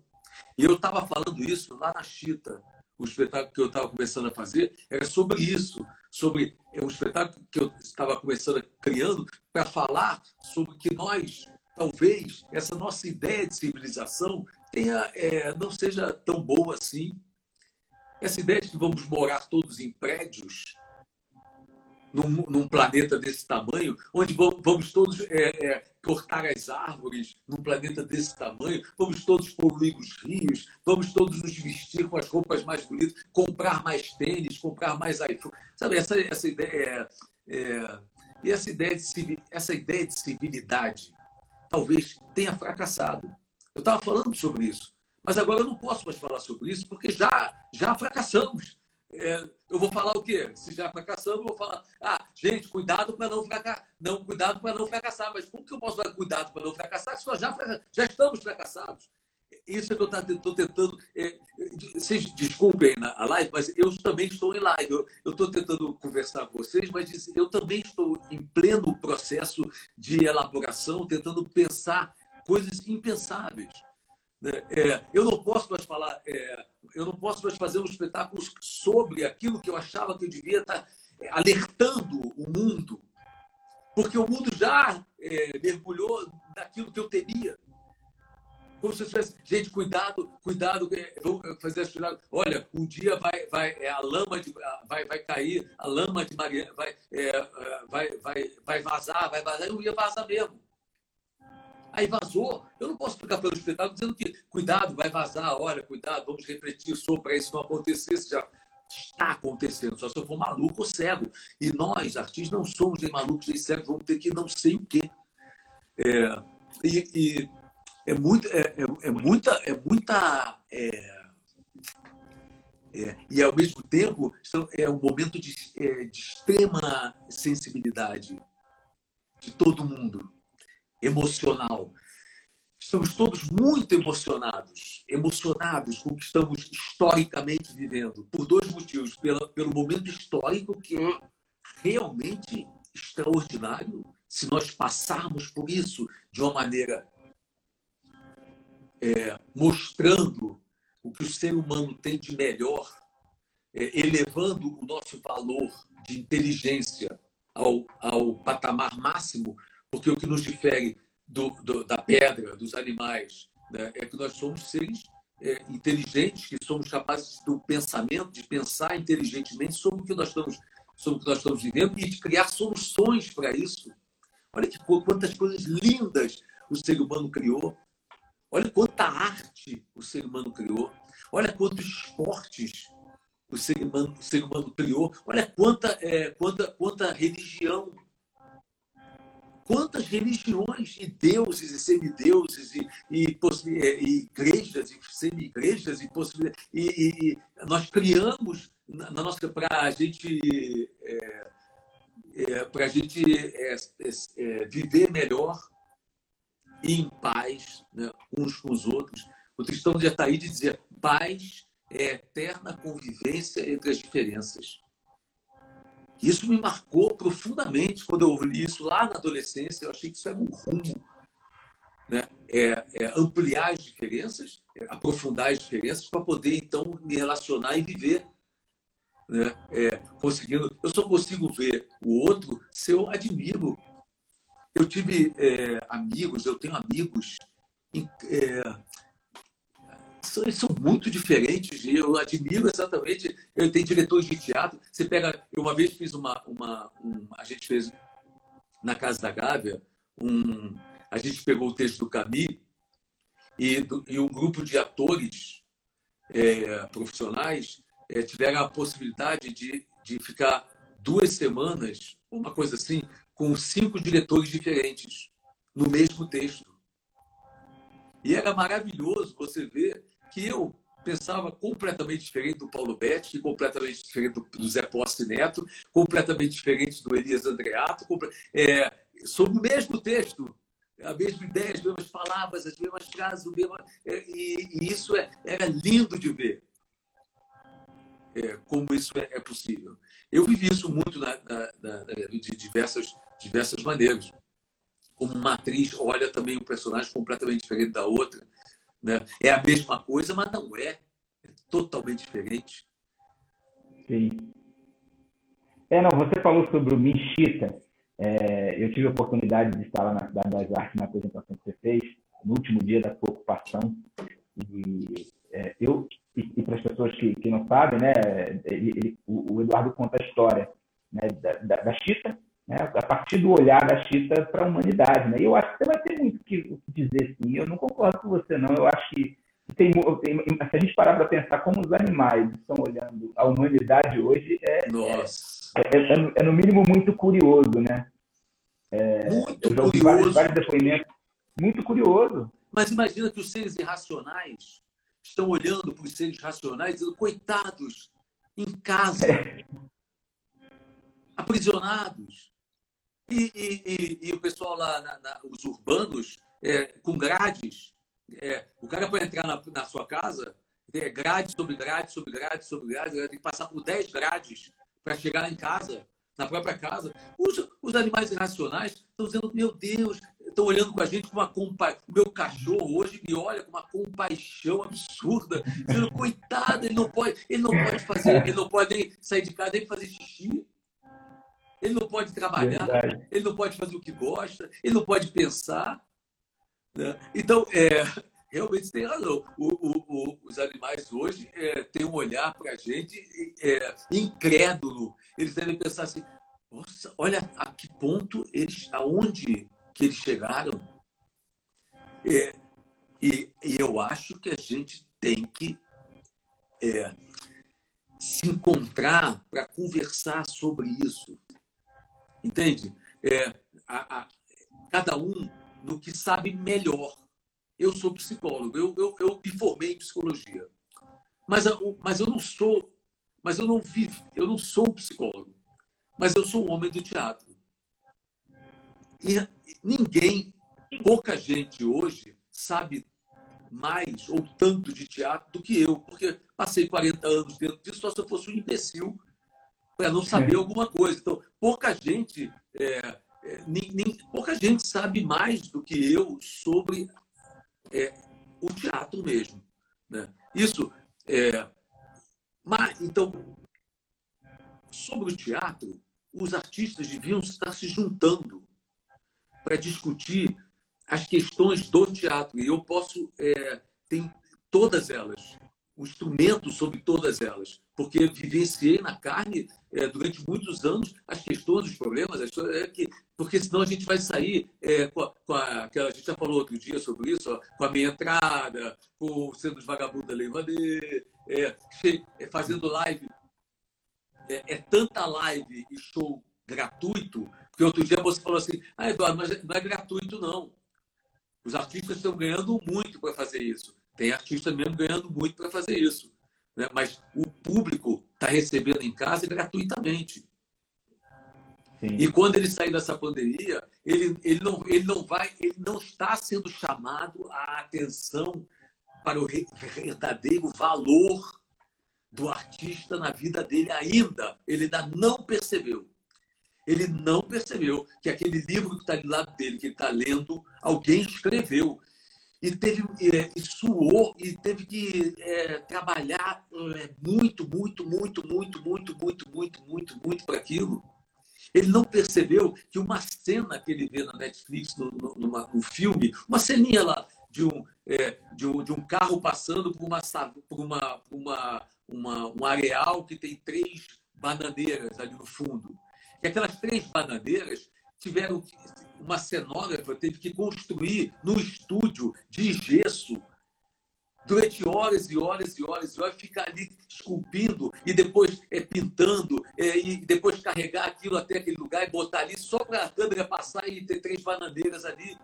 E eu estava falando isso lá na Chita, o espetáculo que eu estava começando a fazer era sobre isso, sobre é um espetáculo que eu estava começando criando para falar sobre que nós, talvez, essa nossa ideia de civilização tenha, é, não seja tão boa assim. Essa ideia de que vamos morar todos em prédios, num, num planeta desse tamanho, onde vamos todos é, é, cortar as árvores num planeta desse tamanho, vamos todos poluir os rios, vamos todos nos vestir com as roupas mais bonitas, comprar mais tênis, comprar mais iPhone. Sabe, essa, essa ideia. É, é, e essa ideia, de, essa ideia de civilidade talvez tenha fracassado. Eu estava falando sobre isso. Mas agora eu não posso mais falar sobre isso, porque já, já fracassamos é, eu vou falar o quê? Se já fracassamos, eu vou falar, ah, gente, cuidado para não fracassar. Não, cuidado para não fracassar. Mas como que eu posso dar cuidado para não fracassar se nós já, já estamos fracassados? Isso é que eu estou tentando. É, vocês desculpem a live, mas eu também estou em live. Eu estou tentando conversar com vocês, mas eu também estou em pleno processo de elaboração, tentando pensar coisas impensáveis. Né? É, eu não posso mais falar, é, eu não posso mais fazer um espetáculo sobre aquilo que eu achava que eu devia estar é, alertando o mundo, porque o mundo já é, mergulhou naquilo que eu temia. Como se eu tivesse, gente, cuidado, cuidado, é, vamos fazer esse cuidado. Olha, um dia vai, vai, é, a lama de, vai, vai cair, a lama de Maria vai, vai, vai, vai vazar, vai vazar, eu ia vazar mesmo. Aí vazou. Eu não posso ficar pelo espetáculo dizendo que cuidado, vai vazar, olha, cuidado, vamos refletir sobre para isso não acontecer. Isso já está acontecendo, só se eu for maluco ou cego. E nós, artistas, não somos nem malucos nem cegos, vamos ter que não sei o quê. É, e, e, é, muito, é, é, é muita. É muita é, é, e, ao mesmo tempo, é um momento de, é, de extrema sensibilidade de todo mundo, emocional. Estamos todos muito emocionados, emocionados com o que estamos historicamente vivendo, por dois motivos. Pelo momento histórico, que é realmente extraordinário, se nós passarmos por isso de uma maneira é, mostrando o que o ser humano tem de melhor, é, elevando o nosso valor de inteligência ao, ao patamar máximo, porque o que nos difere do, do, da pedra, dos animais, né, é que nós somos seres é, inteligentes, que somos capazes do pensamento, de pensar inteligentemente sobre o que nós estamos, sobre o que nós estamos vivendo e de criar soluções para isso. Olha que quantas coisas lindas o ser humano criou. Olha quanta arte o ser humano criou. Olha quantos esportes o ser humano, o ser humano criou. Olha quanta, é, quanta, quanta religião. Quantas religiões e deuses e semideuses e, e, e igrejas e semi-igrejas e. E, e, nós criamos na, na nossa para a gente é, é, para a gente é, é, é, viver melhor e em paz né, uns com os outros. O Tristão de Ataíde dizia: paz é eterna convivência entre as diferenças. Isso me marcou profundamente quando eu ouvi isso lá na adolescência. Eu achei que isso era um rumo. Né? É, é ampliar as diferenças, é aprofundar as diferenças para poder, então, me relacionar e viver. Né? É, conseguindo, eu só consigo ver o outro se eu admiro. Eu tive é, amigos, eu tenho amigos são, são muito diferentes eu admiro exatamente. Eu tenho diretores de teatro. Você pega. Eu uma vez fiz uma. uma um, a gente fez na Casa da Gávea, um, a gente pegou o texto do Camille e, do, e um grupo de atores é, profissionais é, tiveram a possibilidade de, de ficar duas semanas, uma coisa assim, com cinco diretores diferentes no mesmo texto. E era maravilhoso você ver que eu pensava completamente diferente do Paulo Betti, completamente diferente do, do Zé Posse Neto, completamente diferente do Elias Andreato, é, sobre o mesmo texto, a mesma ideia, as mesmas palavras, as mesmas frases, o mesmo, é, e, e, isso é, era lindo de ver. É, como isso é, é, possível. Eu vivi isso muito na, na, na, de diversas, diversas maneiras. Como uma atriz olha também um personagem completamente diferente da outra, né? É a mesma coisa, mas não é. É totalmente diferente. Sim. É, não, você falou sobre o Minchita. É, eu tive a oportunidade de estar lá na Cidade das Artes na apresentação que você fez, no último dia da sua ocupação. E é, eu, e, e para as pessoas que, que não sabem, né, ele, ele, o, o, Eduardo conta a história né, da, da, da Chita, né, a partir do olhar da Chita para a humanidade. Né? E eu acho que você vai ter muito o que dizer sim. Eu não concordo com você, não. Eu acho que tem, se a gente parar para pensar como os animais estão olhando a humanidade hoje, é, é, é, é, é no mínimo muito curioso, né? É, muito eu já ouvi curioso. Vários, vários depoimentos. Muito curioso. Mas imagina que os seres irracionais estão olhando para os seres racionais dizendo, coitados, em casa, é. aprisionados, e, e, e, o pessoal lá, na, na, os urbanos, é, com grades. É, o cara para entrar na, na sua casa, é grade sobre grade, sobre grade, sobre grade, tem que passar por 10 grades para chegar em casa, na própria casa. Os, os animais irracionais estão dizendo, meu Deus, estão olhando com a gente com uma compaixão. O meu cachorro hoje me olha com uma compaixão absurda, dizendo, coitado, ele não pode, ele não pode fazer, ele não pode nem sair de casa nem fazer xixi ele não pode trabalhar, Verdade. ele não pode fazer o que gosta, ele não pode pensar. Né? Então, é, realmente tem razão. O, o, o, os animais hoje é, têm um olhar para a gente é, incrédulo. Eles devem pensar assim: nossa, olha a que ponto eles, aonde que eles chegaram. É, e, e, eu acho que a gente tem que é, se encontrar para conversar sobre isso. Entende? É, a, a, sabe melhor. eu sou psicólogo, eu, eu, eu me formei em psicologia. Mas, mas eu não sou, mas eu não vivo, eu não sou um psicólogo, mas eu sou um homem do teatro. E ninguém, pouca gente hoje sabe mais ou tanto de teatro do que eu, porque passei 40 anos dentro disso, só se eu fosse um imbecil para não saber é. alguma coisa. Então, pouca gente, é, é, nem, nem, pouca gente sabe mais do que eu sobre é, o teatro mesmo. Né? Isso, é, mas, então, sobre o teatro, os artistas deviam estar se juntando para discutir as questões do teatro. E eu posso, é, tem todas elas, o instrumento sobre todas elas, porque vivenciei na carne é, durante muitos anos as questões, os problemas, as é que, porque senão a gente vai sair é, com, a, com a, que a gente já falou outro dia sobre isso, ó, com a meia entrada, com sendo os vagabundos Vander, é, é, fazendo live. É, é tanta live e show gratuito, que outro dia você falou assim, ah, Eduardo, mas não é gratuito, não. Os artistas estão ganhando muito para fazer isso. Tem artista mesmo ganhando muito para fazer isso. Né? Mas o público está recebendo em casa gratuitamente. Sim. E quando ele sair dessa pandemia, ele, ele, não, ele não vai, ele não está sendo chamado a atenção para o verdadeiro valor do artista na vida dele ainda. Ele ainda não percebeu. Ele não percebeu que aquele livro que está do lado dele, que ele está lendo, alguém escreveu. E teve é, e suou e teve que é, trabalhar é, muito, muito, muito, muito, muito, muito, muito, muito, muito para aquilo. Ele não percebeu que uma cena que ele vê na Netflix, no, no, numa, no filme, uma ceninha lá de um, é, de um, de um carro passando por, uma, por uma, uma, uma, um areal que tem três bananeiras ali no fundo. E aquelas três bananeiras tiveram uma cenógrafa teve que construir no estúdio de gesso durante horas e horas e horas e horas, ficar ali esculpindo e depois é, pintando é, e depois carregar aquilo até aquele lugar e botar ali só para a câmera passar e ter três bananeiras ali.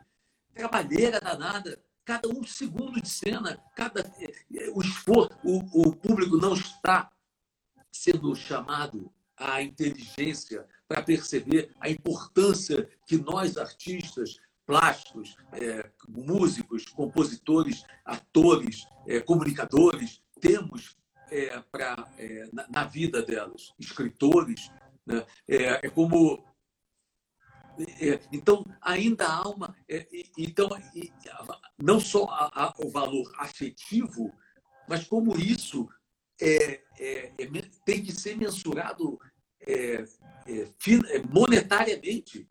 Trabalheira danada. Cada um segundo de cena, cada é, o esforço, o, o público não está sendo chamado à inteligência para perceber a importância que nós, artistas plásticos, é, músicos, compositores, atores, é, comunicadores, temos é, pra, é, na, na, vida delas, escritores. Né? É, é como. É, então, ainda há uma. então, não só há, há o valor afetivo, mas como isso tem que ser mensurado é, é, é, monetariamente,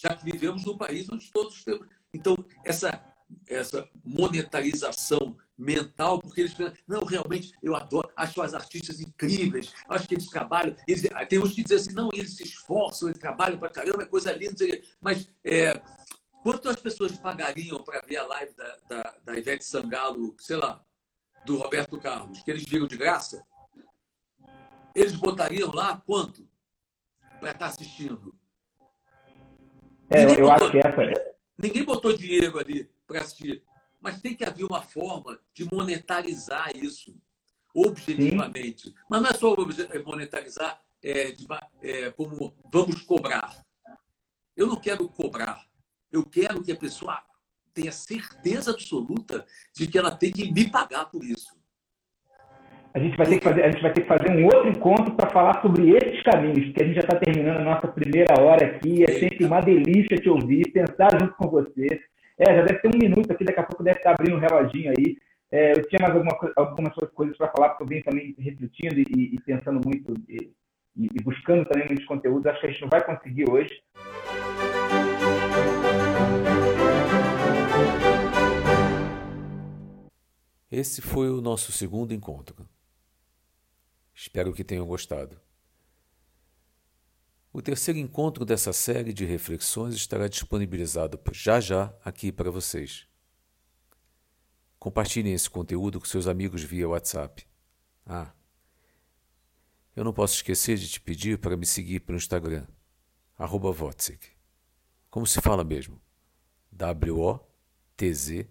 já que vivemos num país onde todos temos. Então, essa, essa monetarização mental, porque eles pensam, não, realmente, eu adoro, acho as artistas incríveis, acho que eles trabalham, eles, tem uns que dizem assim, não, eles se esforçam, eles trabalham para caramba, é coisa linda, mas é, quanto as pessoas pagariam para ver a live da, da, da Ivete Sangalo, sei lá, do Roberto Carlos, que eles viram de graça? Eles botariam lá quanto para estar assistindo? É, ninguém eu botou, acho que essa é. Ninguém botou dinheiro ali para assistir. Mas tem que haver uma forma de monetarizar isso, objetivamente. Sim. Mas não é só é monetarizar é, de, é, como vamos cobrar. Eu não quero cobrar. Eu quero que a pessoa tenha certeza absoluta de que ela tem que me pagar por isso a gente vai ter que fazer, a gente vai ter que fazer um outro encontro para falar sobre esses caminhos, porque a gente já está terminando a nossa primeira hora aqui. É sempre uma delícia te ouvir, pensar junto com você. É, já deve ter um minuto aqui, daqui a pouco deve estar abrindo um reloginho aí. É, eu tinha mais alguma, algumas coisas para falar, porque eu venho também refletindo e, e pensando muito e, e, buscando também muitos conteúdos. Acho que a gente não vai conseguir hoje. Esse foi o nosso segundo encontro. Espero que tenham gostado. O terceiro encontro dessa série de reflexões estará disponibilizado já já aqui para vocês. Compartilhem esse conteúdo com seus amigos via WhatsApp. Ah, eu não posso esquecer de te pedir para me seguir pelo Instagram, arroba Como se fala mesmo? W-O-T-Z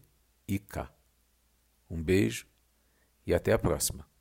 Um beijo e até a próxima.